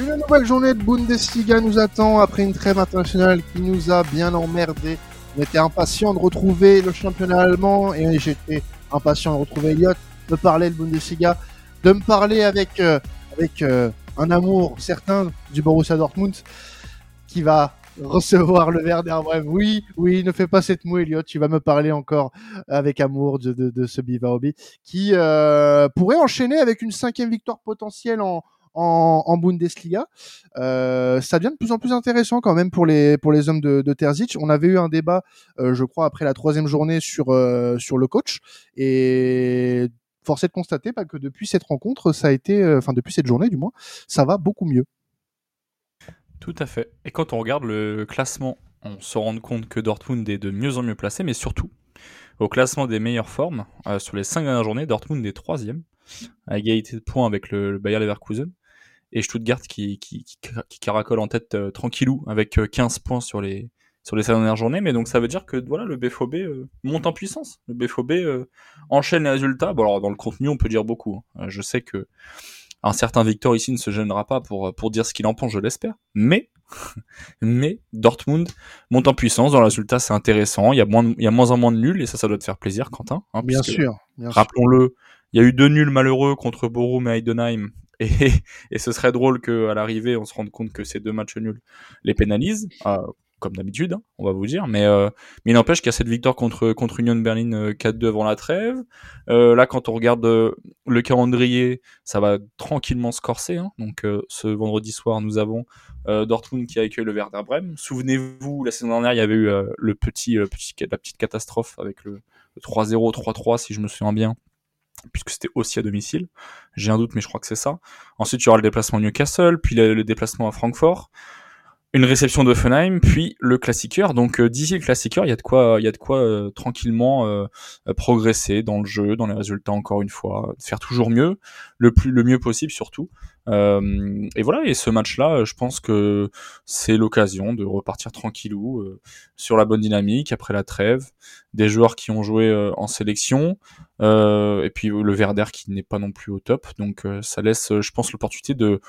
Une nouvelle journée de Bundesliga nous attend après une trêve internationale qui nous a bien emmerdés. On était impatients de retrouver le championnat allemand et j'étais impatient de retrouver Elliott, de parler de Bundesliga, de me parler avec, euh, avec euh, un amour certain du Borussia Dortmund qui va recevoir le Werder Bref, Oui, oui, ne fais pas cette moue, Elliott. Tu vas me parler encore avec amour de, de, ce Bivaobi qui euh, pourrait enchaîner avec une cinquième victoire potentielle en, en, Bundesliga. Euh, ça devient de plus en plus intéressant quand même pour les pour les hommes de, Terzic. On avait eu un débat, euh, je crois, après la troisième journée sur euh, sur le coach et force est de constater bah, que depuis cette rencontre, ça a été, enfin depuis cette journée du moins, ça va beaucoup mieux. Tout à fait. Et quand on regarde le classement, on se rend compte que Dortmund est de mieux en mieux placé, mais surtout, au classement des meilleures formes, sur les cinq dernières journées, Dortmund est troisième, à égalité de points avec le, le Bayer Leverkusen, et Stuttgart qui, qui, qui, qui caracole en tête euh, tranquillou, avec euh, 15 points sur les, sur les cinq dernières journées. Mais donc ça veut dire que voilà, le BFOB euh, monte en puissance. Le BFOB euh, enchaîne les résultats. Bon, alors dans le contenu, on peut dire beaucoup. hein. Euh, Je sais que un certain Victor ici ne se gênera pas pour, pour dire ce qu'il en pense, je l'espère. Mais, mais Dortmund monte en puissance. Dans le résultat, c'est intéressant. Il y, a moins de- il y a moins en moins de nuls et ça, ça doit te faire plaisir, Quentin. hein, Bien puisque, sûr. Bien sûr. Rappelons-le, il y a eu deux nuls malheureux contre Borum et Heidenheim. Et, et ce serait drôle qu'à l'arrivée, on se rende compte que ces deux matchs nuls les pénalisent, euh, comme d'habitude, hein, on va vous dire. Mais, euh, mais il n'empêche qu'il y a cette victoire contre, contre Union Berlin euh, 4-2 avant la trêve. Euh, là, quand on regarde euh, le calendrier, ça va tranquillement se corser. hein. Donc, euh, ce vendredi soir, nous avons euh, Dortmund qui accueille le Werder Bremen. Souvenez-vous, la saison dernière, il y avait eu euh, le petit, euh, la petite catastrophe avec le 3-0, 3-3, si je me souviens bien puisque c'était aussi à domicile. J'ai un doute, mais je crois que c'est ça. Ensuite, il y aura le déplacement à Newcastle, puis le, le déplacement à Francfort, une réception d'Offenheim, puis le classiqueur. Donc, euh, d'ici le classiqueur, il y a de quoi, il y a de quoi euh, tranquillement euh, euh, progresser dans le jeu, dans les résultats, encore une fois, de faire toujours mieux, le plus, le mieux possible surtout. Euh, et voilà. Et ce match-là, euh, je pense que c'est l'occasion de repartir tranquillou euh, sur la bonne dynamique après la trêve, des joueurs qui ont joué euh, en sélection. Euh, et puis le Werder qui n'est pas non plus au top. Donc euh, ça laisse, euh, je pense, l'opportunité de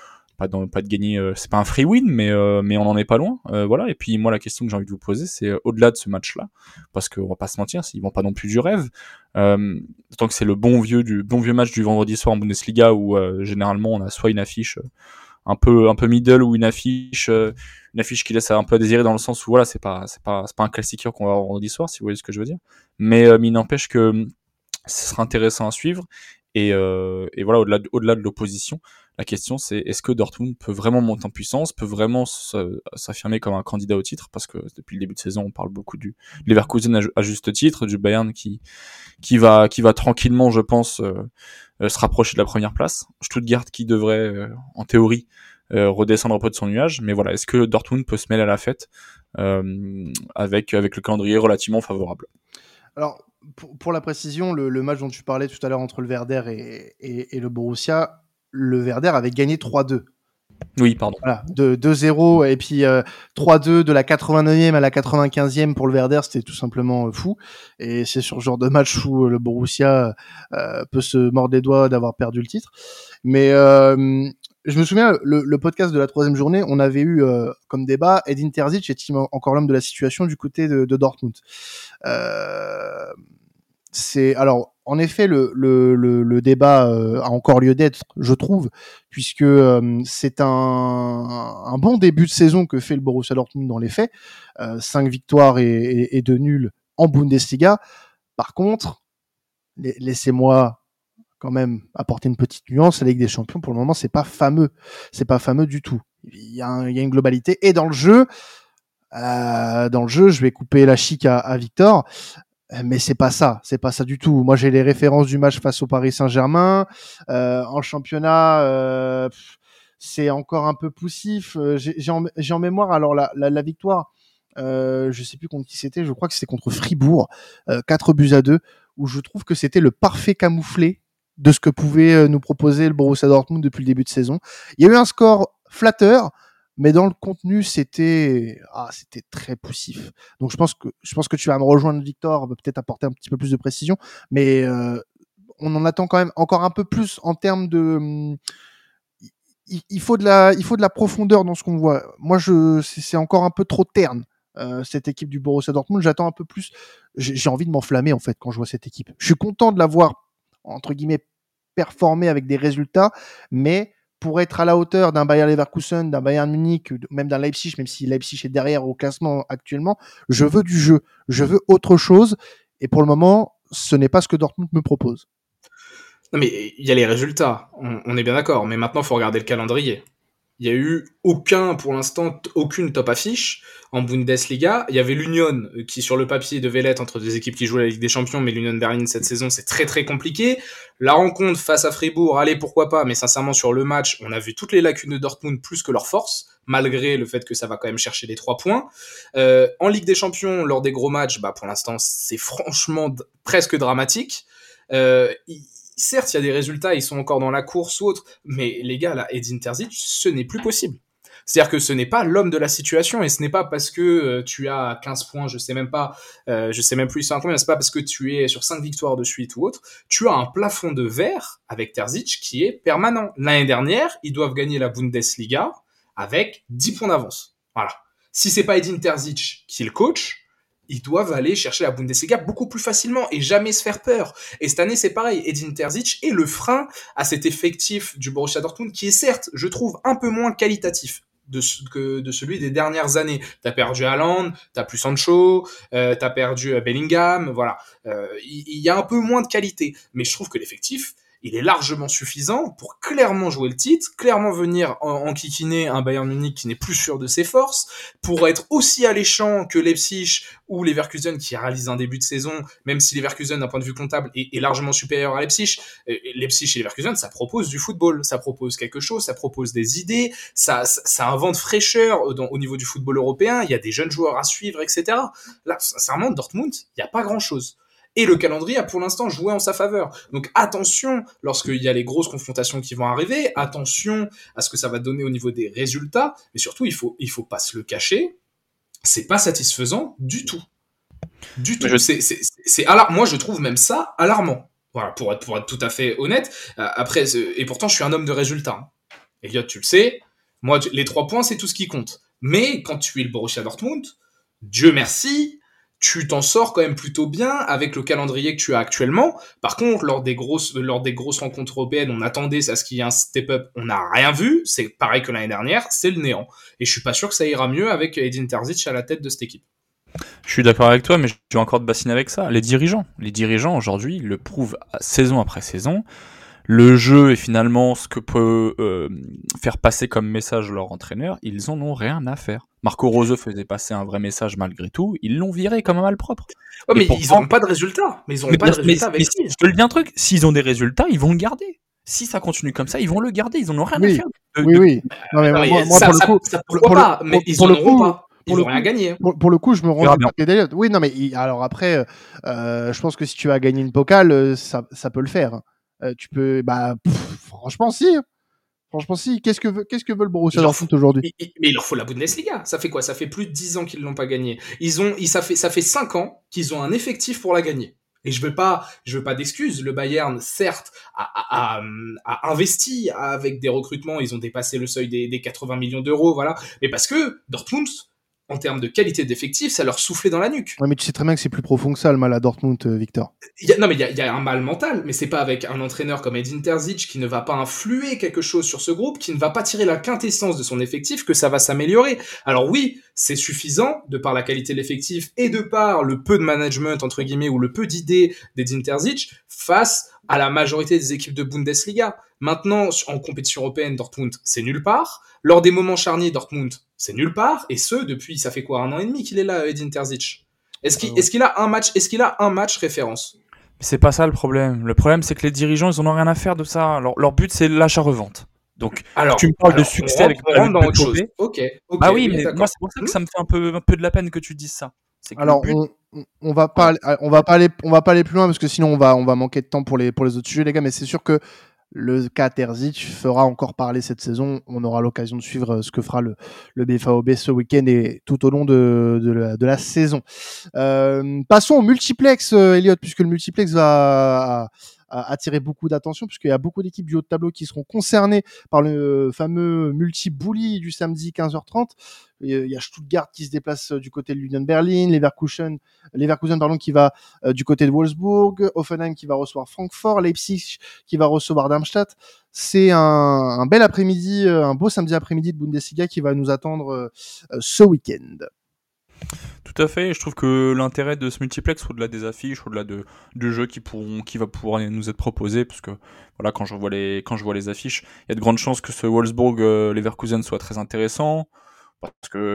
pas, pas de gagner. euh, c'est pas un free win, mais euh, mais on en est pas loin. Euh, voilà. Et puis moi la question que j'ai envie de vous poser, c'est au-delà de ce match-là, parce qu'on va pas se mentir, ils vont pas non plus du rêve. Tant que c'est le bon vieux du bon vieux match du vendredi soir en Bundesliga où généralement on a soit une affiche un peu un peu middle ou une affiche une affiche qui laisse un peu à désirer dans le sens où voilà c'est pas c'est pas c'est pas un classique qu'on va avoir vendredi soir si vous voyez ce que je veux dire mais, il n'empêche que ce sera intéressant à suivre. Et, voilà, au-delà de, au-delà de l'opposition, la question c'est est-ce que Dortmund peut vraiment monter en puissance, peut vraiment se- s'affirmer comme un candidat au titre? Parce que depuis le début de saison, on parle beaucoup du Leverkusen à, ju- à juste titre, du Bayern qui, qui, va, qui va tranquillement, je pense, euh, euh, se rapprocher de la première place. Stuttgart qui devrait, euh, en théorie, euh, redescendre un peu de son nuage. Mais voilà, est-ce que Dortmund peut se mêler à la fête euh, avec, avec le calendrier relativement favorable? Alors, pour, la précision, le, match dont tu parlais tout à l'heure entre le Werder et, et- et le Borussia, le Werder avait gagné 3-2. Oui, pardon. Voilà, de 2-0 et puis euh, 3-2 de la 89e à la 95e pour le Werder, c'était tout simplement euh, fou. Et c'est sur ce genre de match où euh, le Borussia euh, peut se mordre les doigts d'avoir perdu le titre. Mais euh, je me souviens, le, le podcast de la troisième journée, on avait eu euh, comme débat Edin Terzic est-il encore l'homme de la situation du côté de, de Dortmund euh, c'est alors en effet le, débat euh, a encore lieu d'être, je trouve, puisque euh, c'est un, bon début de saison que fait le Borussia Dortmund dans les faits, euh, cinq victoires et, et, deux nuls en Bundesliga. Par contre, la- laissez-moi quand même apporter une petite nuance. La Ligue des Champions, pour le moment, c'est pas fameux, c'est pas fameux du tout. Il y a, une globalité et dans le jeu. dans le jeu, je vais couper la chic à Victor. Euh, Mais c'est pas ça, c'est pas ça du tout. Moi, j'ai les références du match face au Paris Saint-Germain. Euh, en championnat, euh, c'est encore un peu poussif. J'ai en, mémoire alors la, victoire. Euh, je sais plus contre qui c'était. Je crois que c'était contre Fribourg, euh, 4 buts à 2, où je trouve que c'était le parfait camouflé de ce que pouvait nous proposer le Borussia Dortmund depuis le début de saison. Il y a eu un score flatteur, mais dans le contenu, c'était ah, c'était très poussif. Donc je pense que je pense que tu vas me rejoindre, Victor, va peut-être apporter un petit peu plus de précision, mais euh, on en attend quand même encore un peu plus en termes de. hum, il, faut de la, il faut de la profondeur dans ce qu'on voit. Moi, je, c'est encore un peu trop terne. Euh, cette équipe du Borussia Dortmund, j'attends un peu plus. J'ai envie de m'enflammer en fait quand je vois cette équipe. Je suis content de la voir entre guillemets performer avec des résultats, mais pour être à la hauteur d'un Bayern Leverkusen, d'un Bayern Munich, même d'un Leipzig, même si Leipzig est derrière au classement actuellement, je veux du jeu, je veux autre chose. Et pour le moment, ce n'est pas ce que Dortmund me propose. Non mais il y a les résultats, on, est bien d'accord, mais maintenant il faut regarder le calendrier. Il y a eu aucun, pour l'instant, aucune top affiche en Bundesliga. Il y avait l'Union euh, qui, sur le papier, devait l'être entre deux équipes qui jouent la Ligue des Champions, mais l'Union Berlin cette saison, c'est très très compliqué. La rencontre face à Fribourg, allez, pourquoi pas, mais sincèrement, sur le match, on a vu toutes les lacunes de Dortmund plus que leur force, malgré le fait que ça va quand même chercher les trois points. Euh, en Ligue des Champions, lors des gros matchs, bah, pour l'instant, c'est franchement presque dramatique. Euh, certes, il y a des résultats, ils sont encore dans la course ou autre, mais les gars, là, Edin Terzic, ce n'est plus possible. C'est-à-dire que ce n'est pas l'homme de la situation et ce n'est pas parce que euh, tu as 15 points, je sais même pas, euh, je sais même plus combien, c'est pas parce que tu es sur 5 victoires de suite ou autre, tu as un plafond de verre avec Terzic qui est permanent. L'année dernière, ils doivent gagner la Bundesliga avec 10 points d'avance. Voilà. Si c'est pas Edin Terzic qui est le coach, ils doivent aller chercher la Bundesliga beaucoup plus facilement et jamais se faire peur. Et cette année, c'est pareil. Edin Terzic est le frein à cet effectif du Borussia Dortmund qui est certes, je trouve, un peu moins qualitatif de que de celui des dernières années. T'as perdu Haaland, t'as plus Sancho, euh, t'as perdu euh, Bellingham, voilà. Euh, il y, a un peu moins de qualité, mais je trouve que l'effectif il est largement suffisant pour clairement jouer le titre, clairement venir en, enquiquiner un Bayern Munich qui n'est plus sûr de ses forces, pour être aussi alléchant que Leipzig ou Leverkusen qui réalisent un début de saison, même si Leverkusen d'un point de vue comptable est, largement supérieur à Leipzig, Leipzig et Leverkusen ça propose du football, ça propose quelque chose, ça propose des idées, ça, ça, invente fraîcheur au niveau du football européen, il y a des jeunes joueurs à suivre, etc. Là, sincèrement, Dortmund, il n'y a pas grand chose et le calendrier a pour l'instant joué en sa faveur. Donc attention lorsqu'il y a les grosses confrontations qui vont arriver, attention à ce que ça va donner au niveau des résultats, mais surtout il faut il faut pas se le cacher, c'est pas satisfaisant du tout. Du tout. C'est moi je trouve même ça alarmant. Voilà, pour être pour être tout à fait honnête. Euh, après et pourtant je suis un homme de résultats. Hein. Elliot, tu le sais, moi les trois points c'est tout ce qui compte. Mais quand tu es le Borussia Dortmund, Dieu merci, tu t'en sors quand même plutôt bien avec le calendrier que tu as actuellement. Par contre, lors des grosses, lors des grosses rencontres européennes, on attendait à ce qu'il y ait un step-up. On n'a rien vu. C'est pareil que l'année dernière. C'est le néant. Et je suis pas sûr que ça ira mieux avec Edin Terzic à la tête de cette équipe. Je suis d'accord avec toi, mais je vais encore te bassiner avec ça. Les dirigeants, les dirigeants aujourd'hui le prouvent saison après saison le jeu est finalement ce que peut euh, faire passer comme message leur entraîneur, ils en ont rien à faire. Marco Rose faisait passer un vrai message malgré tout, ils l'ont viré comme un malpropre. mais ils n'ont pas de résultats. Mais ils ont pas de résultats avec Je te le dis un truc, s'ils ont des résultats, ils vont le garder. Si ça continue comme ça, ils vont le garder. Ils en ont rien à faire. oui, oui. Non, mais moi, pour le coup, ça, pas, mais ils n'en auront pas. Ils n'ont rien gagné. Pour, le coup, je me rends compte Oui, non, mais alors après, euh, je pense que si tu as gagné une Pokal, euh, ça, ça peut le faire. Euh, tu peux, bah, franchement, si. Franchement, si. Qu'est-ce que veut, qu'est-ce que veut le Borussia Dortmund aujourd'hui? Mais il leur faut la Bundesliga. Ça fait quoi? Ça fait plus de 10 ans qu'ils l'ont pas gagné. Ils ont, ils, ça fait, ça fait 5 ans qu'ils ont un effectif pour la gagner. Et je veux pas, je veux pas d'excuses. Le Bayern, certes, a, a, a, investi avec des recrutements. Ils ont dépassé le seuil des, des 80 millions d'euros, voilà. Mais parce que Dortmund en termes de qualité d'effectif, ça leur soufflait dans la nuque. Ouais, mais tu sais très bien que c'est plus profond que ça, le mal à Dortmund, euh, Victor. non, mais il y, a, un mal mental, mais c'est pas avec un entraîneur comme Edin Terzic qui ne va pas influer quelque chose sur ce groupe, qui ne va pas tirer la quintessence de son effectif, que ça va s'améliorer. Alors oui, c'est suffisant, de par la qualité de l'effectif et de par le peu de management, entre guillemets, ou le peu d'idées d'Edin Terzic, face à la majorité des équipes de Bundesliga. Maintenant, en compétition européenne, Dortmund, c'est nulle part. Lors des moments charniers, Dortmund, c'est nulle part. Et ce, depuis, ça fait quoi, un an et demi qu'il est là, Edin Terzic? Est-ce qu'il est a un match, est-ce qu'il a un match référence? C'est pas ça le problème. Le problème, c'est que les dirigeants, ils en ont rien à faire de ça. Leur, leur but, c'est l'achat-revente. Donc, alors, tu me parles de succès avec dans autre chose. Ok. ah oui, mais moi, c'est pour ça que ça me fait un peu, un peu de la peine que tu dises ça. Alors, on, on, va pas, on va pas aller, on va pas aller plus loin parce que sinon on va, on va manquer de temps pour les, pour les autres sujets, les gars. Mais c'est sûr que le cas Terzic fera encore parler cette saison. On aura l'occasion de suivre euh, ce que fera le, le BFAOB ce week-end et tout au long de, de, la, saison. Euh, passons au multiplex, euh, Elliot, puisque le multiplex va, attirer beaucoup d'attention puisqu'il y a beaucoup d'équipes du haut de tableau qui seront concernées par le fameux multi-bully du samedi 15h30. Il y a Stuttgart qui se déplace du côté de l'Union Berlin, Leverkusen, Leverkusen pardon, qui va du côté de Wolfsburg, Offenheim qui va recevoir Francfort, Leipzig qui va recevoir Darmstadt. C'est un, un, bel après-midi, un beau samedi après-midi de Bundesliga qui va nous attendre ce week-end. Tout à fait. Je trouve que l'intérêt de ce multiplex, au-delà des affiches, au-delà de, de jeux qui pourront, qui va pouvoir nous être proposé, parce que voilà, quand je vois les, quand je vois les affiches, il y a de grandes chances que ce Wolfsburg euh, soit très intéressant, parce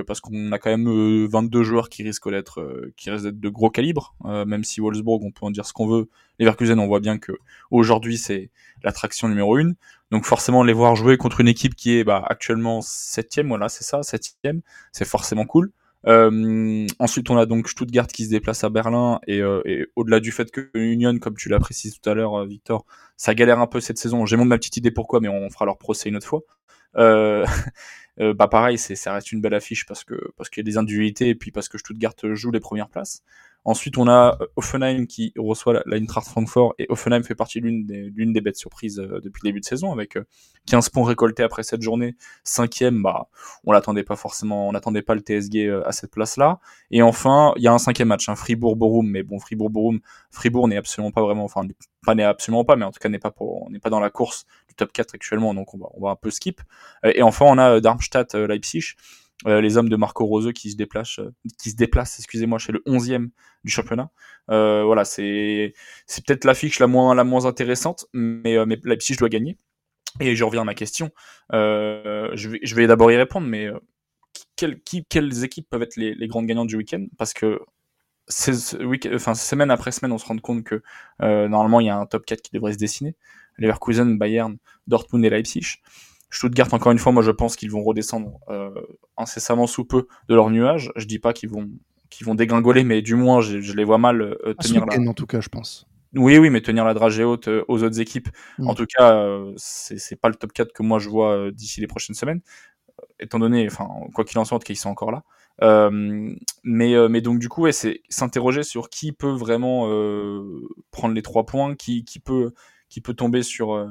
parce qu'on a quand même 22 euh, joueurs qui risquent d'être, euh, qui risquent de gros calibre, même si Wolfsburg, on peut en dire ce qu'on veut. Leverkusen, on voit bien que aujourd'hui c'est l'attraction numéro une. Donc forcément les voir jouer contre une équipe qui est bah, actuellement septième, voilà, c'est ça, septième, c'est forcément cool. Euh, ensuite, on a donc Stuttgart qui se déplace à Berlin et, euh, et au-delà du fait que Union, comme tu l'as précisé tout à l'heure, euh, Victor, ça galère un peu cette saison. J'ai mon ma petite idée pourquoi, mais on fera leur procès une autre fois. Euh, bah pareil, c'est ça reste une belle affiche parce que parce qu'il y a des individualités et puis parce que Stuttgart joue les premières places. Ensuite, on a euh, Offenheim qui reçoit l'Eintracht Francfort et Offenheim fait partie l'une des, l'une des bêtes surprises euh, depuis le début de saison avec 15 euh, points récoltés après cette journée. Cinquième, bah, on l'attendait pas forcément, on n'attendait pas le TSG à cette place-là. Et enfin, il y a un cinquième match, un hein, Fribourg-Borum, mais bon, Fribourg-Borum, Fribourg n'est absolument pas vraiment, enfin, pas n'est absolument pas, mais en tout cas n'est pas on n'est pas dans la course du top 4 actuellement, donc on va, on va un peu skip. Et enfin, on a Darmstadt-Leipzig euh, les hommes de Marco Rose qui se déplacent, euh, qui se déplacent, excusez-moi, chez le 11e du championnat. Euh, voilà, c'est c'est peut-être l'affiche la moins la moins intéressante, mais mais Leipzig doit gagner. Et je reviens à ma question. je vais d'abord y répondre, mais quelles, qui, quelles équipes peuvent être les, grandes gagnantes du week-end? Parce que semaine après semaine, on se rend compte que normalement il y a un top 4 qui devrait se dessiner. Leverkusen, Bayern, Dortmund et Leipzig. Stuttgart, encore une fois, moi je pense qu'ils vont redescendre euh, incessamment sous peu de leur nuage. Je dis pas qu'ils vont qu'ils vont dégringoler, mais du moins je, les vois mal euh, tenir la. En tout cas, je pense. Oui, oui, mais tenir la dragée haute euh, aux autres équipes. Mm. En tout cas, euh, c'est pas le top 4 que moi je vois d'ici les prochaines semaines, étant donné, enfin, quoi qu'il en soit, qu'ils sont encore là. mais, mais donc du coup, ouais, c'est s'interroger sur qui peut vraiment prendre les trois points, qui, qui peut qui peut tomber sur, euh,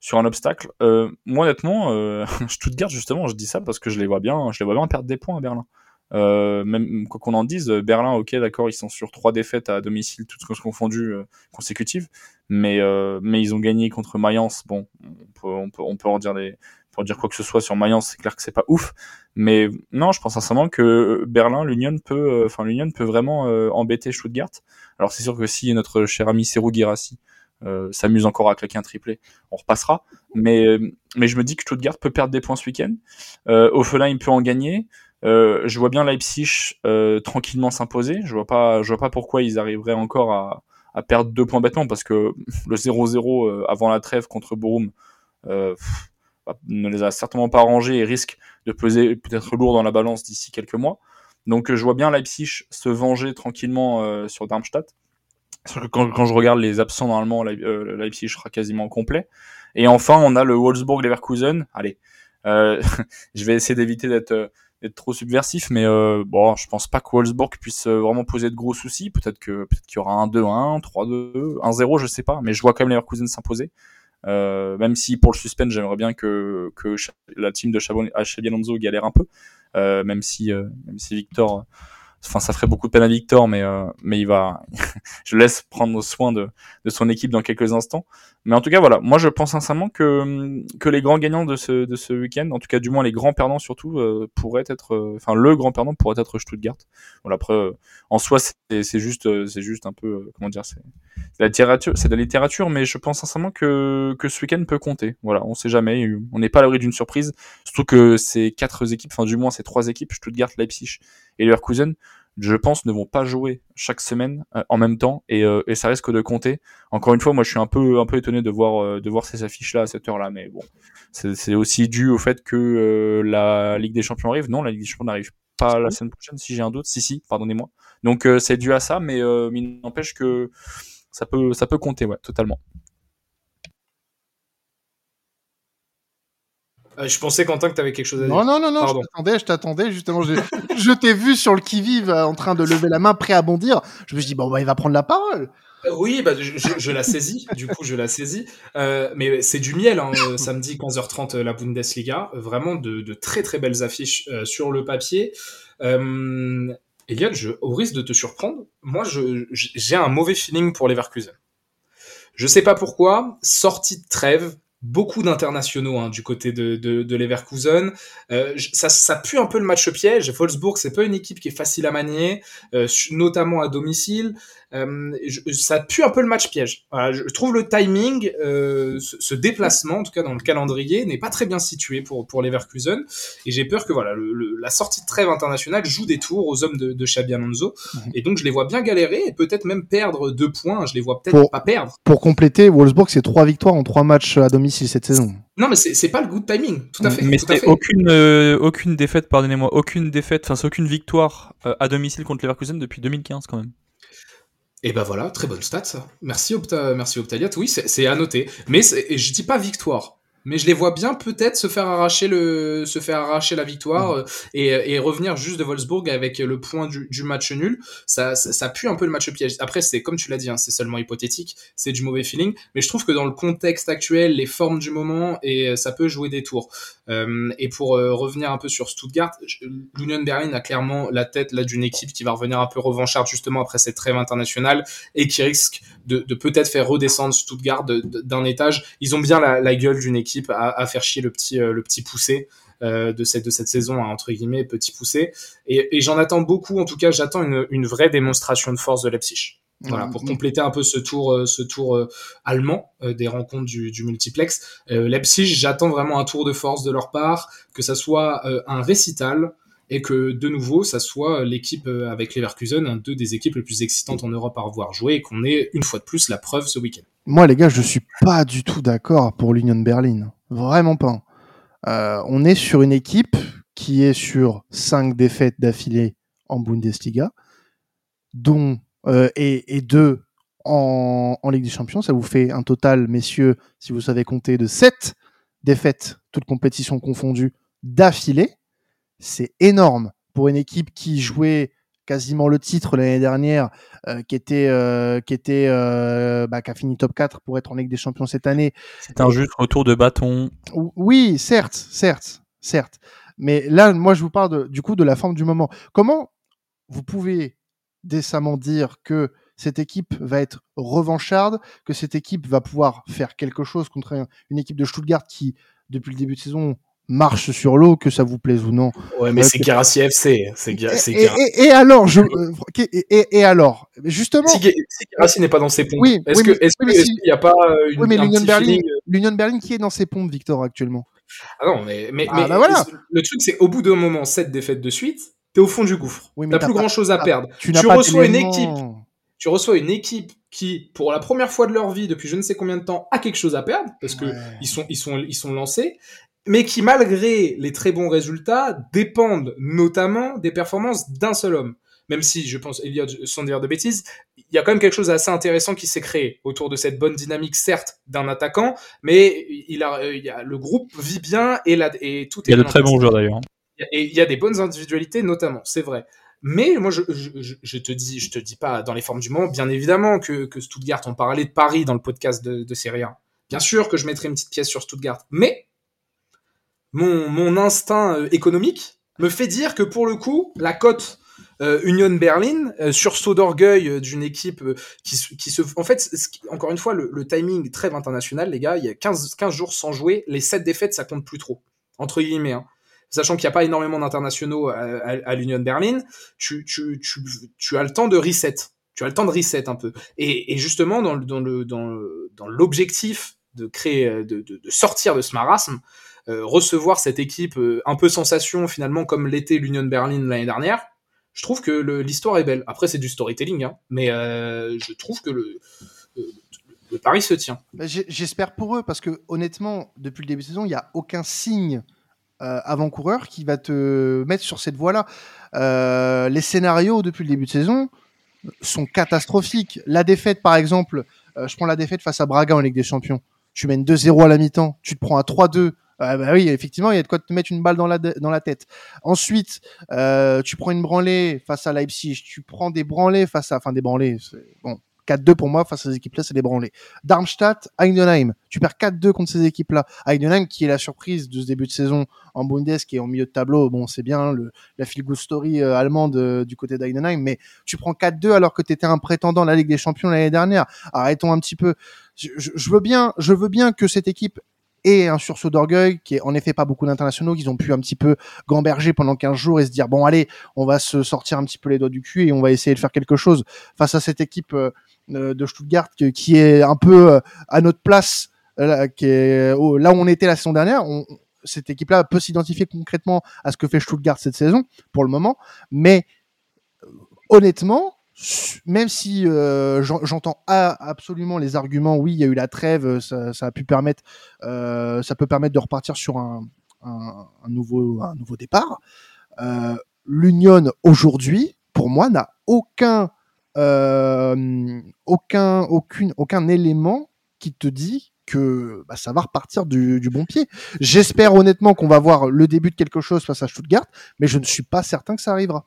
sur un obstacle. Euh, moi, honnêtement, euh, Stuttgart, justement, je dis ça parce que je les vois bien, je les vois bien perdre des points à Berlin. Euh, même quoi qu'on en dise, Berlin, ok, d'accord, ils sont sur trois défaites à domicile, toutes choses confondues consécutives, mais mais ils ont gagné contre Mayence. Bon, on peut on peut on peut en dire des pour dire quoi que ce soit sur Mayence, c'est clair que c'est pas ouf, mais non, je pense sincèrement que Berlin, l'Union peut, enfin l'Union peut vraiment embêter Stuttgart. Alors c'est sûr que si notre cher ami Serou Girassi euh, s'amuse encore à claquer un triplé, on repassera. Mais, euh, mais je me dis que Stuttgart peut perdre des points ce week-end. Euh, peut en gagner. Euh, je vois bien Leipzig tranquillement s'imposer. Je vois pas, je vois pas pourquoi ils arriveraient encore à, perdre deux points bêtement parce que le 0-0 avant la trêve contre Borum bah, ne les a certainement pas arrangés et risque de peser peut-être lourd dans la balance d'ici quelques mois. Donc je vois bien Leipzig se venger tranquillement sur Darmstadt quand, quand, je regarde les absents, normalement, euh, Leipzig sera quasiment complet. Et enfin, on a le Wolfsburg-Leverkusen. Allez, euh, je vais essayer d'éviter d'être euh, d'être trop subversif, mais euh, bon, je pense pas que Wolfsburg puisse vraiment poser de gros soucis. Peut-être que peut-être qu'il y aura un 2-1, 3-2, 1-0, je sais pas. Mais je vois quand même Leverkusen s'imposer. Même si pour le suspense, j'aimerais bien que, que la team de Chabon, Alonso galère un peu. Même si même si Victor enfin ça ferait beaucoup de peine à Victor mais euh, mais il va je laisse prendre soin de, de son équipe dans quelques instants. Mais en tout cas voilà. Moi je pense sincèrement que que les grands gagnants de ce de ce week-end en tout cas du moins les grands perdants surtout euh, pourraient être euh, enfin le grand perdant pourrait être Stuttgart. Voilà après en soi c'est c'est juste c'est juste un peu comment dire c'est la littérature c'est de la littérature mais je pense sincèrement que que ce week-end peut compter. Voilà on sait jamais. On n'est pas à l'abri d'une surprise. Surtout que ces quatre équipes enfin du moins ces trois équipes Stuttgart Leipzig et Leverkusen, je pense, ne vont pas jouer chaque semaine euh, en même temps et, euh, et, ça risque de compter. Encore une fois, moi, je suis un peu un peu étonné de voir euh, de voir ces affiches là à cette heure-là, mais bon, c'est aussi dû au fait que la Ligue des Champions arrive. Non, la Ligue des Champions n'arrive pas la semaine prochaine, si j'ai un doute. Si, si, pardonnez-moi. Donc c'est dû à ça, mais, mais il n'empêche que ça peut ça peut compter, ouais, totalement. Euh, je pensais, Quentin, que tu avais quelque chose à dire. Non, non, non, non, je t'attendais, je t'attendais, justement. Je, je t'ai vu sur le qui-vive euh, en train de lever la main, prêt à bondir. Je me suis dit, bon, bah, il va prendre la parole. Oui, bah, je, je la saisis, du coup je la saisis. Euh, mais c'est du miel, hein, euh, samedi 15h30 la Bundesliga. Vraiment de, de très très belles affiches euh, sur le papier. Euh, Eliade, je, au risque de te surprendre, moi j'ai un mauvais feeling pour Leverkusen. Je sais pas pourquoi, sortie de trêve, beaucoup d'internationaux hein, du côté de, de, de Leverkusen. Euh, ça, ça pue un peu le match piège. Wolfsburg, c'est pas une équipe qui est facile à manier, euh, notamment à domicile. Euh, ça pue un peu le match piège. Voilà, je trouve le timing, euh, ce, déplacement, en tout cas dans le calendrier, n'est pas très bien situé pour, pour Leverkusen. Et j'ai peur que voilà, le, la sortie de trêve internationale joue des tours aux hommes de, de Xabi Alonso. Mhm. Et donc je les vois bien galérer et peut-être même perdre deux points. Je les vois peut-être pas perdre. Pour compléter, Wolfsburg, c'est trois victoires en trois matchs à domicile cette saison. Non, mais c'est pas le good timing, tout à fait. Mais c'est aucune, euh, aucune défaite, pardonnez-moi, aucune défaite, enfin, c'est aucune victoire euh, à domicile contre Leverkusen depuis 2015 quand même. Et ben voilà, très bonne stat. Merci Opta, merci Optaliat. Oui, c'est à noter. Mais je dis pas victoire mais je les vois bien peut-être se faire arracher le se faire arracher la victoire mmh. euh, et, et, revenir juste de Wolfsburg avec le point du, du match nul. Ça, ça, ça pue un peu le match piège. Après c'est comme tu l'as dit hein, c'est seulement hypothétique c'est du mauvais feeling mais je trouve que dans le contexte actuel les formes du moment et euh, ça peut jouer des tours. Euh, et pour euh, revenir un peu sur Stuttgart l'Union Berlin a clairement la tête là d'une équipe qui va revenir un peu revancharde justement après cette trêve internationale et qui risque de, de peut-être faire redescendre Stuttgart d'un étage ils ont bien la, la gueule d'une équipe à, faire chier le petit, euh, le petit poussé. Euh, de cette de cette saison entre guillemets petit poussé et, j'en attends beaucoup en tout cas j'attends une, une vraie démonstration de force de Leipzig voilà, pour compléter un peu ce tour, euh, ce tour allemand des rencontres du, du multiplex. Leipzig, j'attends vraiment un tour de force de leur part, que ça soit un récital et que de nouveau, ça soit l'équipe avec Leverkusen, deux des équipes les plus excitantes en Europe à revoir jouer, et qu'on ait une fois de plus la preuve ce week-end. Moi, les gars, je suis pas du tout d'accord pour l'Union Berlin. Vraiment pas. Euh, on est sur une équipe qui est sur cinq défaites d'affilée en Bundesliga, dont euh, et, deux en, Ligue des Champions. Ça vous fait un total, messieurs, si vous savez compter, de sept défaites, toutes compétitions confondues, d'affilée. C'est énorme pour une équipe qui jouait quasiment le titre l'année dernière, euh, qui était, euh, qui était, euh, bah, qui a fini top 4 pour être en Ligue des Champions cette année. C'est un juste retour de bâton. Oui, certes, certes, certes. Mais là, moi, je vous parle de, du coup de la forme du moment. Comment vous pouvez décemment dire que cette équipe va être revancharde, que cette équipe va pouvoir faire quelque chose contre une équipe de Stuttgart qui, depuis le début de saison, marche sur l'eau, que ça vous plaise ou non. Ouais, mais euh, c'est Garassi FC. C'est et, et, et, alors, je, euh, et, et, alors, justement. Si, si n'est pas dans ses pompes, oui, est-ce que, qu'il n'y a pas euh, une, oui, mais l'Union Berlin, l'Union Berlin qui est dans ses pompes, Victor, actuellement. Ah non, mais, mais, ah, bah voilà. le truc, c'est au bout d'un moment, cette défaites de suite, t'es au fond du gouffre. Oui, t'as plus grand chose à perdre. Tu, tu reçois une équipe. Tu reçois une équipe qui, pour la première fois de leur vie depuis je ne sais combien de temps, a quelque chose à perdre parce que ils sont, ils sont, ils sont lancés mais qui, malgré les très bons résultats, dépendent notamment des performances d'un seul homme. Même si, je pense, Elliot, sans dire de bêtises, il y a quand même quelque chose d'assez intéressant qui s'est créé autour de cette bonne dynamique, certes, d'un attaquant, mais il a, il y a, le groupe vit bien et, la, et tout est Il y a de très bons joueurs d'ailleurs. Et il y a des bonnes individualités, notamment, c'est vrai. Mais moi, je, je, je, te dis, je te dis pas dans les formes du moment, bien évidemment que, que Stuttgart, on parlait de Paris dans le podcast de, de Serie A. Bien sûr que je mettrai une petite pièce sur Stuttgart, mais mon, mon instinct euh, économique me fait dire que pour le coup, la cote euh, Union Berlin, euh, sursaut d'orgueil d'une équipe qui, qui, se... En fait, encore une fois, le, le, timing trêve international, les gars, il y a 15, 15 jours sans jouer, les 7 défaites, ça compte plus trop, entre guillemets. Hein. Sachant qu'il n'y a pas énormément d'internationaux à, l'Union Berlin, tu, as le temps de reset. Tu as le temps de reset un peu. Et, justement, dans, l'objectif de créer, de sortir de ce marasme, euh, recevoir cette équipe euh, un peu sensation finalement comme l'était l'Union Berlin l'année dernière, je trouve que l'histoire est belle. Après c'est du storytelling, hein, mais euh, je trouve que le, le, pari se tient. Bah, j'espère pour eux parce que honnêtement, depuis le début de saison, il n'y a aucun signe avant-coureur qui va te mettre sur cette voie-là. les scénarios depuis le début de saison sont catastrophiques. La défaite, par exemple, je prends la défaite face à Braga en Ligue des Champions. Tu mènes 2-0 à la mi-temps, tu te prends à 3-2 ah bah oui, effectivement, il y a de quoi te mettre une balle dans la, dans la tête. Ensuite, euh, tu prends une branlée face à Leipzig, tu prends des branlées face à, enfin des branlées, bon, 4-2 pour moi face à ces équipes-là, c'est débranlé. Darmstadt, Heidenheim, tu perds 4-2 contre ces équipes-là. Heidenheim qui est la surprise de ce début de saison en Bundes, qui est en milieu de tableau. Bon, c'est bien le, la feel story euh, allemande euh, du côté d'Heidenheim, mais tu prends 4-2 alors que tu étais un prétendant à la Ligue des Champions l'année dernière. Arrêtons un petit peu. Je veux bien, je veux bien que cette équipe ait un sursaut d'orgueil, qui est en effet pas beaucoup d'internationaux, qu'ils ont pu un petit peu gamberger pendant 15 jours et se dire bon allez, on va se sortir un petit peu les doigts du cul et on va essayer de faire quelque chose face à cette équipe euh, euh, de Stuttgart qui, qui est un peu euh, à notre place, là, qui là où on était la saison dernière. Cette équipe-là peut s'identifier concrètement à ce que fait Stuttgart cette saison pour le moment, mais honnêtement, même si euh, j'en- j'entends absolument les arguments, oui, il y a eu la trêve, euh, ça, a pu permettre, euh, ça peut permettre de repartir sur un, nouveau, un nouveau départ. L'Union aujourd'hui, pour moi, n'a aucun, aucun, aucune, aucun élément qui te dit que bah, ça va repartir du, du bon pied. J'espère honnêtement qu'on va voir le début de quelque chose face à Stuttgart, mais je ne suis pas certain que ça arrivera.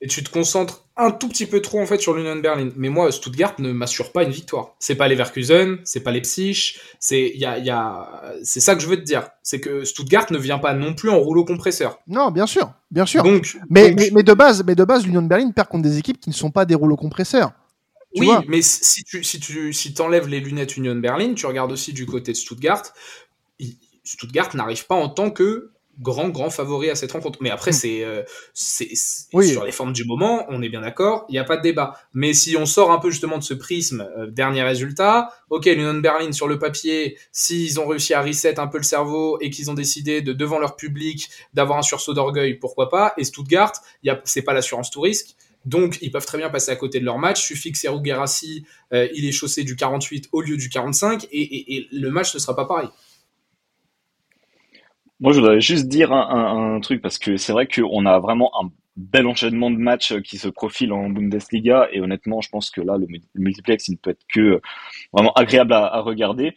Et tu te concentres un tout petit peu trop en fait sur l'Union Berlin. Mais moi, Stuttgart ne m'assure pas une victoire. C'est pas Leverkusen, c'est pas Leipzig, c'est il y a, y a... c'est ça que je veux te dire. C'est que Stuttgart ne vient pas non plus en rouleau compresseur. Non, bien sûr, bien sûr. Donc, mais, donc- mais, mais de base, mais de base, l'Union Berlin perd contre des équipes qui ne sont pas des rouleaux compresseurs. tu oui, vois. mais si tu si tu si t'enlèves les lunettes Union Berlin, tu regardes aussi du côté de Stuttgart. Stuttgart n'arrive pas en tant que grand grand favori à cette rencontre. Mais après Mm. c'est euh, c'est c'est- Oui. sur les formes du moment, on est bien d'accord, il n'y a pas de débat. Mais si on sort un peu justement de ce prisme euh, dernier résultat, OK, l'Union Berlin sur le papier, s'ils ont réussi à reset un peu le cerveau et qu'ils ont décidé de devant leur public d'avoir un sursaut d'orgueil, pourquoi pas? Et Stuttgart, il y a c'est pas l'assurance tout risque. Donc, ils peuvent très bien passer à côté de leur match. Suffit que Serhou Guirassy, euh, il est chaussé du 48 au lieu du 45 et, et- et le match ne sera pas pareil. Moi, je voudrais juste dire un, truc parce que c'est vrai qu'on a vraiment un bel enchaînement de matchs qui se profile en Bundesliga et honnêtement, je pense que là, le, mu- le multiplex, il ne peut être que vraiment agréable à, regarder.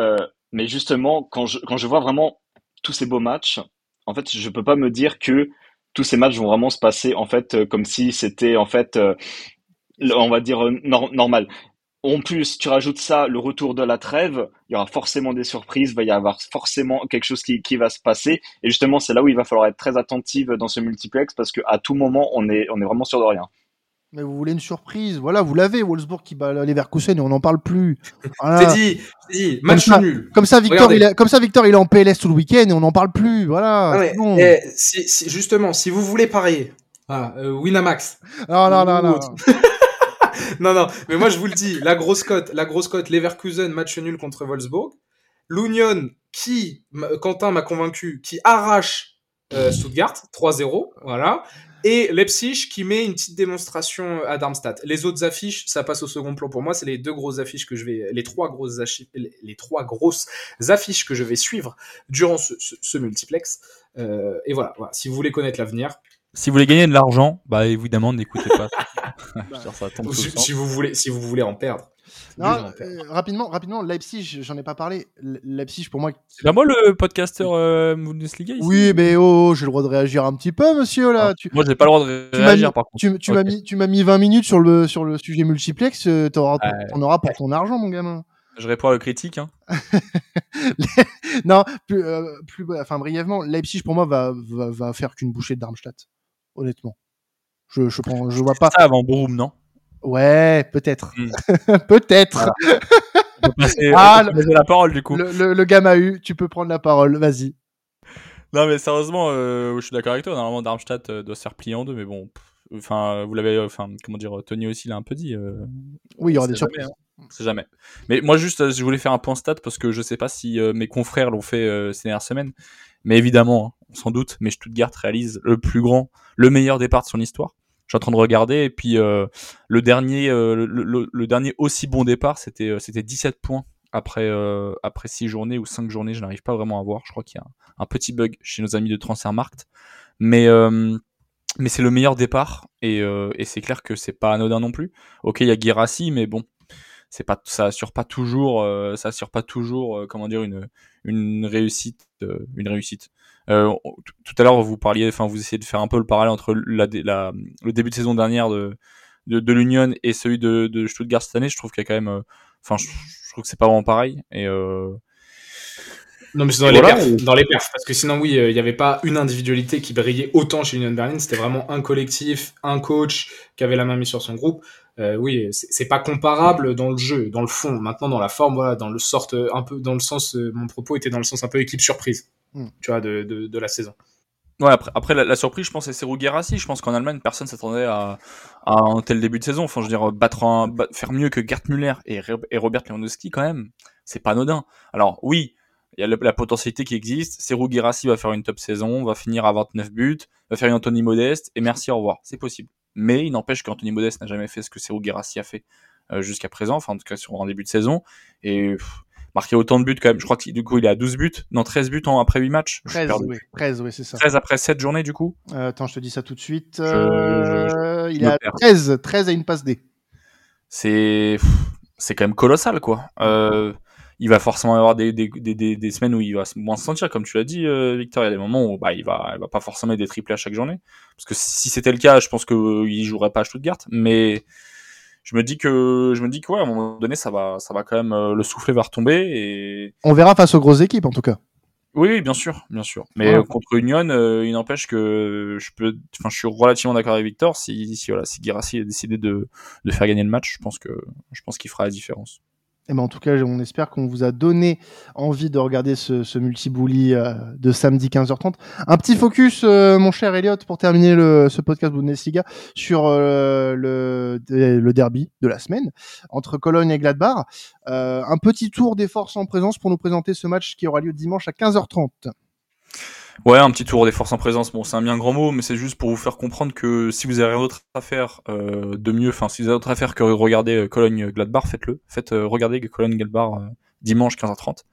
Euh, mais justement, quand je, quand je vois vraiment tous ces beaux matchs, en fait, je peux pas me dire que tous ces matchs vont vraiment se passer en fait euh, comme si c'était en fait, euh, on va dire euh, nor- normal. En plus, tu rajoutes ça, le retour de la trêve, il y aura forcément des surprises, il va y avoir forcément quelque chose qui, qui va se passer. Et justement, c'est là où il va falloir être très attentif dans ce multiplex parce qu'à tout moment, on est, on est vraiment sûr de rien. Mais vous voulez une surprise Voilà, vous l'avez, Wolfsburg qui bat Leverkusen et on n'en parle plus. Voilà. T'es dit, dit, match Comme ça. nul. Comme ça, Victor, Regardez. il est, comme ça, Victor, il est en PLS tout le week-end et on n'en parle plus. Voilà. Ah, mais, c'est bon. eh, si, si- justement, si vous voulez parier, ah, euh, Winamax. Non, non, non, non. non, non, mais moi je vous le dis, la grosse cote, la grosse cote, Leverkusen, match nul contre Wolfsburg. L'Union, qui, Quentin m'a convaincu, qui arrache euh, Stuttgart, 3-0, voilà. Et Leipzig qui met une petite démonstration à Darmstadt. Les autres affiches, ça passe au second plan pour moi. C'est les deux grosses affiches que je vais, les trois grosses affiches, les trois grosses affiches que je vais suivre durant ce, ce- multiplex. Euh, et voilà. Si vous voulez connaître l'avenir, Si vous voulez gagner de l'argent, bah évidemment, n'écoutez pas. Ça tombe si, vous voulez, si vous voulez en perdre. Non, euh, rapidement, rapidement, Leipzig, j'en ai pas parlé. Le- Leipzig, pour moi. C'est pas moi le podcasteur euh, Bundesliga ici Oui, mais oh, j'ai le droit de réagir un petit peu, monsieur, là. Ah, Tu, Moi, j'ai pas le droit de tu m'as réagir mis- par contre. tu, tu m'as mis, tu m'as mis 20 minutes sur le, sur le sujet multiplex, euh, t'auras, Ouais. t'en auras pour ton argent, mon gamin. Je réponds à le critique. Hein. non, plus, euh, plus, enfin, brièvement, Leipzig, pour moi, va, va, va faire qu'une bouchée de Darmstadt. Honnêtement. Je, je prends, je vois pas. Ça avant Borum, non? Ouais, peut-être. Hmm. peut-être. Ah, passer la parole du coup. Le, le, le gamin eu, tu peux prendre la parole, vas-y. Non, mais sérieusement, euh, je suis d'accord avec toi. Normalement, Darmstadt euh, doit se faire plier en deux, mais bon. Enfin, vous l'avez, euh, enfin, comment dire, Tony aussi l'a un peu dit. euh, Oui, il y aura des jamais, surprises. hein. C'est jamais. Mais moi, juste, je voulais faire un point stat parce que je sais pas si euh, mes confrères l'ont fait ces dernières semaines. Mais évidemment, hein, sans doute, mais Stuttgart réalise le plus grand, le meilleur départ de son histoire. Je suis en train de regarder et puis euh, le dernier, euh, le, le- le dernier aussi bon départ, c'était euh, c'était 17 points après euh, après 6 journées ou 5 journées. Je n'arrive pas vraiment à voir. Je crois qu'il y a un, petit bug chez nos amis de Transfermarkt. Mais euh, mais c'est le meilleur départ et, euh, et c'est clair que c'est pas anodin non plus. Ok, il y a Guirassi, mais bon, c'est pas ça assure pas toujours, euh, ça assure pas toujours, euh, comment dire, une une réussite, euh, une réussite. Euh, tout- à l'heure, vous parliez, enfin, vous essayez de faire un peu le parallèle entre la, dé- la- le début de saison dernière de de, de l'Union et celui de, de Stuttgart cette année, je trouve qu'il y a quand même, enfin, je, je, trouve que c'est pas vraiment pareil. Et non, mais c'est dans, les perfs, dans les perfs. Parce que sinon, oui, il n'y avait pas une individualité qui brillait autant chez Union Berlin. C'était vraiment un collectif, un coach qui avait la main mise sur son groupe. Euh, oui, c'est pas comparable dans le jeu, dans le fond. Maintenant, dans la forme, voilà, dans le sorte un peu, dans le sens, mon propos était dans le sens un peu équipe surprise, mm. tu vois, de, de, de, la saison. Ouais, après, après la, la, surprise, je pense, c'est Serou Guerassi. Je pense qu'en Allemagne, personne s'attendait à, à, un tel début de saison. Enfin, je veux dire, battre un, faire mieux que Gert Müller et, et Robert Lewandowski, quand même, c'est pas anodin. Alors, oui, il y a la, potentialité qui existe. Serou Girassi va faire une top saison, va finir à 29 buts, va faire une Anthony Modeste, et merci, au revoir. C'est possible. Mais il n'empêche qu'Anthony Modeste n'a jamais fait ce que Serou Girassi a fait euh, jusqu'à présent, enfin en tout cas sur un début de saison. Et marquer autant de buts quand même. Je crois que du coup il est à 12 buts, non 13 buts en, après 8 matchs. 13, oui, 13, oui c'est ça. 13 après 7 journées du coup. Euh, attends, je te dis ça tout de suite. Euh, il est à 13, 13 à une passe D. C'est c'est quand même colossal quoi. Euh, il va forcément avoir des, des, des, des, semaines où il va moins se sentir, comme tu l'as dit, euh, Victor. Il y a des moments où bah, il va, il va pas forcément être des triplés à chaque journée. Parce que si c'était le cas, je pense qu'il euh, jouerait pas à Stuttgart. Mais je me dis que, je me dis que ouais, à un moment donné, ça va, ça va quand même, euh, le soufflet va retomber. Et... On verra face aux grosses équipes, en tout cas. Oui, bien sûr, bien sûr. Mais contre Union, il n'empêche que je peux, enfin, je suis relativement d'accord avec Victor. Si, si voilà, si Girassi a décidé de, de faire gagner le match, je pense que, je pense qu'il fera la différence. Eh ben en tout cas, on espère qu'on vous a donné envie de regarder ce, ce multi-bully euh, de samedi 15h30. Un petit focus, euh, mon cher Elliot, pour terminer le, ce podcast Bundesliga, sur euh, le, le derby de la semaine entre Cologne et Gladbach. un petit tour des forces en présence pour nous présenter ce match qui aura lieu dimanche à 15h30. Ouais, un petit tour des forces en présence. Bon, c'est un bien grand mot, mais c'est juste pour vous faire comprendre que si vous avez rien d'autre à faire euh, de mieux, enfin si vous avez d'autre à faire que regarder euh, Cologne Gladbach, faites-le. Faites euh, regarder Cologne Gladbach euh, dimanche 15h30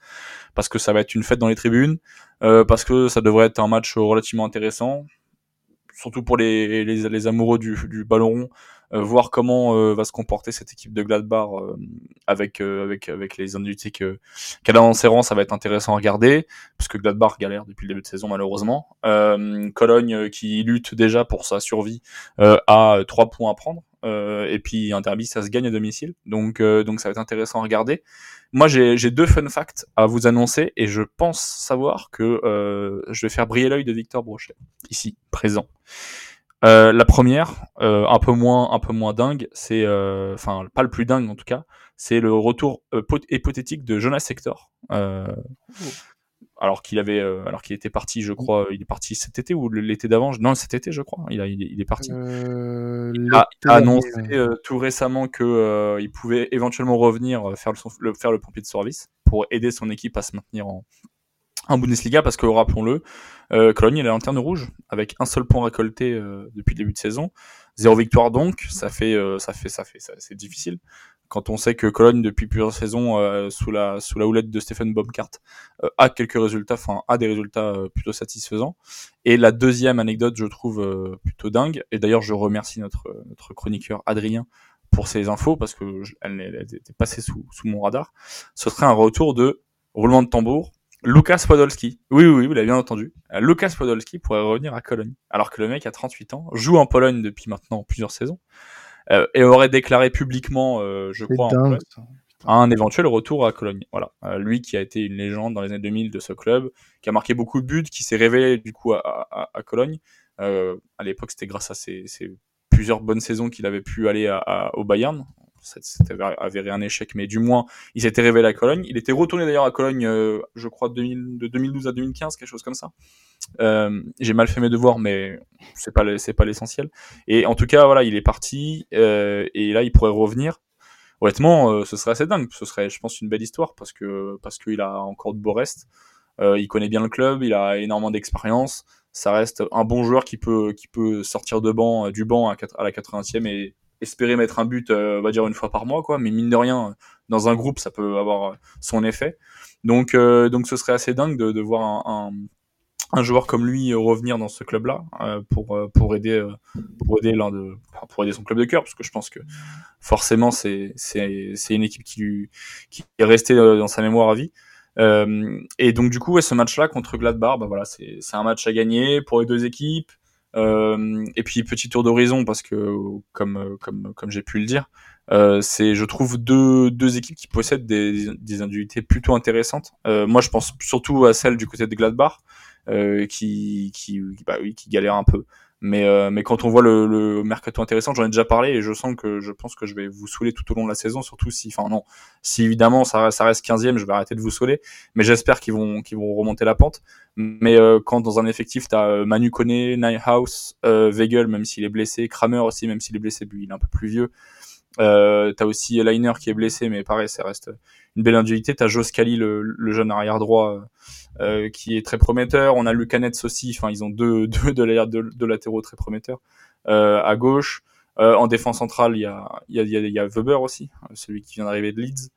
parce que ça va être une fête dans les tribunes, parce que ça devrait être un match relativement intéressant, surtout pour les amoureux du, du ballon rond. Euh, voir comment euh, va se comporter cette équipe de Gladbach euh, avec avec avec les individus que qu'elle a ses rangs, ça va être intéressant à regarder parce que Gladbach galère depuis le début de saison malheureusement. Cologne qui lutte déjà pour sa survie a trois points à prendre. et puis un derby, ça se gagne à domicile, donc donc ça va être intéressant à regarder. Moi, j'ai deux fun facts à vous annoncer et je pense savoir que je vais faire briller l'œil de Victor Brochet ici présent. Euh, la première, euh, un peu moins, un peu moins dingue, c'est, euh, enfin, pas le plus dingue en tout cas, c'est le retour hypothétique de Jonas Sector. alors qu'il avait, alors qu'il était parti, je crois, il est parti cet été ou l'été d'avant, non cet été, je crois, il, a, il, est parti. il a, annoncé tout récemment que il pouvait éventuellement revenir faire le, faire le pompier de service pour aider son équipe à se maintenir en, en Bundesliga parce que rappelons-le, euh, Cologne est la lanterne rouge avec un seul point récolté euh, depuis le début de saison, zéro victoire donc, ça fait euh, ça fait ça fait c'est difficile quand on sait que Cologne depuis plusieurs saisons euh, sous la sous la houlette de Stephen Baumgart a quelques résultats, enfin a des résultats plutôt satisfaisants. Et la deuxième anecdote, je trouve plutôt dingue. Et d'ailleurs, je remercie notre notre chroniqueur Adrien pour ces infos parce que elle, elle était passée sous sous mon radar. Ce serait un retour de roulement de tambour Lucas Podolski. Oui, oui, vous l'avez bien entendu. Euh, Lucas Podolski pourrait revenir à Cologne. Alors que le mec a 38 ans, joue en Pologne depuis maintenant plusieurs saisons, euh, et aurait déclaré publiquement, euh, je crois, un éventuel retour à Cologne. Voilà. lui qui a été une légende dans les années 2000 de ce club, qui a marqué beaucoup de buts, qui s'est révélé du coup à, Cologne. à l'époque, c'était grâce à ses, plusieurs bonnes saisons qu'il avait pu aller au Bayern c'était avéré un échec, mais du moins, il s'était révélé à Cologne. Il était retourné d'ailleurs à Cologne, euh, je crois, de 2012 à 2015, quelque chose comme ça. Euh, j'ai mal fait mes devoirs, mais c'est pas c'est pas l'essentiel. Et en tout cas, voilà, il est parti euh, et là, il pourrait revenir. Honnêtement, ce serait assez dingue. Ce serait, je pense, une belle histoire parce que parce qu'il a encore de beaux restes. il connaît bien le club, il a énormément d'expérience. Ça reste un bon joueur qui peut qui peut sortir de banc du banc à, à la 80e et espérer mettre un but, euh, on va dire une fois par mois, quoi. Mais mine de rien, dans un groupe, ça peut avoir euh, son effet. Donc, euh, donc ce serait assez dingue de, voir un, un, joueur comme lui revenir dans ce club-là pour pour aider pour aider l'un de pour aider son club de cœur, parce que je pense que forcément c'est c'est c'est une équipe qui qui est restée dans sa mémoire à vie. et donc du coup, ouais, ce match-là contre Gladbach, bah voilà, c'est c'est un match à gagner pour les deux équipes. Euh, et puis petit tour d'horizon parce que comme comme comme j'ai pu le dire, euh, c'est je trouve deux deux équipes qui possèdent des des individualités plutôt intéressantes. Euh, moi je pense surtout à celle du côté de Gladbach euh, qui qui bah oui qui galère un peu. Mais, euh, mais quand on voit le, mercato intéressant, j'en ai déjà parlé et je sens que je pense que je vais vous saouler tout au long de la saison, surtout si, enfin non, si évidemment ça, reste 15e, je vais arrêter de vous saouler, mais j'espère qu'ils vont, qu'ils vont remonter la pente. Mais euh, quand dans un effectif, tu as euh, Manu Kone, Nighhouse, euh, Weigel, même s'il est blessé, Kramer aussi, même s'il est blessé, lui il est un peu plus vieux. Euh, t'as aussi Liner qui est blessé, mais pareil, ça reste une belle individualité. T'as Joe Scali, le, le, jeune arrière droit, euh, qui est très prometteur. On a Lucanets aussi. Enfin, ils ont deux, deux de, de, de latéraux très prometteurs euh, à gauche. Euh, en défense centrale, il y a, Weber aussi, celui qui vient d'arriver de Leeds.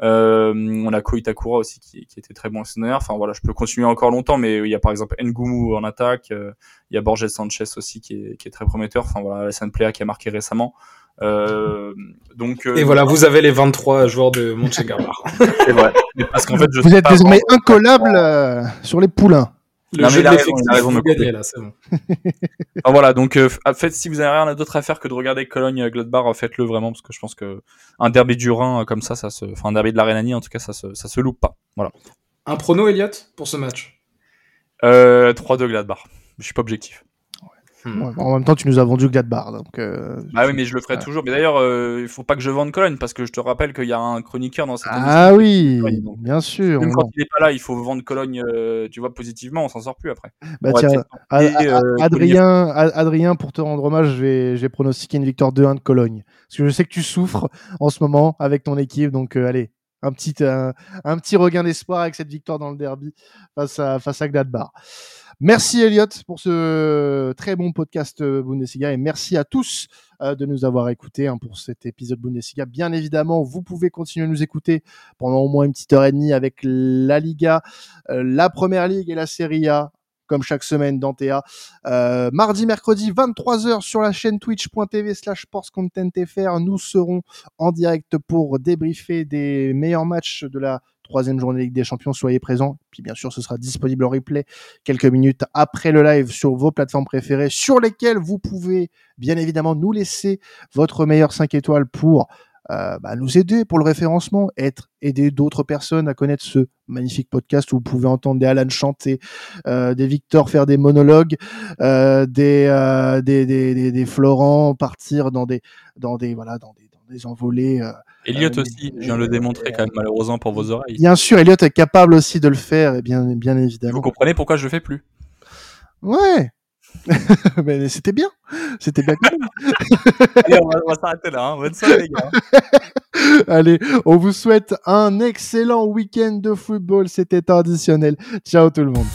Euh, on a Koitakura aussi qui, était très bon saison Enfin voilà, je peux continuer encore longtemps, mais il y a par exemple Ngumu en attaque, euh, il y a Borges Sanchez aussi qui est, qui est très prometteur. Enfin voilà, la Player qui a marqué récemment. Euh, donc, et voilà, vous avez les 23 joueurs de Mönchengladbach. C'est vrai. Parce qu'en fait, je vous êtes désormais incollable sur les poulains. Le non, jeu mais raison, raison de gagner là, c'est bon. enfin, voilà, donc euh, en fait, si vous avez rien d'autre à faire que de regarder Cologne Gladbach, faites-le vraiment parce que je pense que un derby du Rhin comme ça, ça se, enfin un derby de la Rhénanie en tout cas, ça se, ça se loupe pas. Voilà. Un prono, Elliot, pour ce match? Euh, 3-2 Gladbach. Je suis pas objectif. Hmm. en même temps, tu nous as vendu Gladbach. Donc, euh, ah oui, mais je le ferai toujours. Mais d'ailleurs, euh, il faut pas que je vende Cologne parce que je te rappelle qu'il y a un chroniqueur dans cette Ah oui, bien sûr. Même quand il est pas là, il faut vendre Cologne, euh, tu vois, positivement, on s'en sort plus après. Bah tiens, Adrien, Adrien, pour te rendre hommage, je vais, je vais pronostiquer une victoire 2-1 de Cologne. Parce que je sais que tu souffres en ce moment avec ton équipe. Donc, allez, un petit, un petit regain d'espoir avec cette victoire dans le derby face à, face à Gladbach. Merci Elliot pour ce très bon podcast euh, Bundesliga et merci à tous euh, de nous avoir écoutés hein, pour cet épisode Bundesliga. Bien évidemment, vous pouvez continuer à nous écouter pendant au moins une petite heure et demie avec la Liga, euh, la Première Ligue et la Serie A comme chaque semaine dans TA. Mardi, mercredi, 23h sur la chaîne twitch.tv slash sportscontentfr. Nous serons en direct pour débriefer des meilleurs matchs de la troisième journée Ligue des Champions, soyez présents. Puis bien sûr, ce sera disponible en replay quelques minutes après le live sur vos plateformes préférées, sur lesquelles vous pouvez bien évidemment nous laisser votre meilleur 5 étoiles pour euh, bah, nous aider pour le référencement, être aider d'autres personnes à connaître ce magnifique podcast où vous pouvez entendre des Alan chanter, euh, des Victor faire des monologues, euh, des, euh, des, des, des, des Florent partir dans des dans des voilà dans des, des envolées. Euh, Elliot aussi, je viens de le démontrer quand même malheureusement pour vos oreilles. Bien sûr, Elliot est capable aussi de le faire, et bien, bien évidemment. Vous comprenez pourquoi je le fais plus? Ouais. Mais c'était bien, c'était bien. Allez, on va, va s'arrêter là. Hein. Bonne soirée les gars. Allez, on vous souhaite un excellent week-end de football. C'était traditionnel. Ciao tout le monde.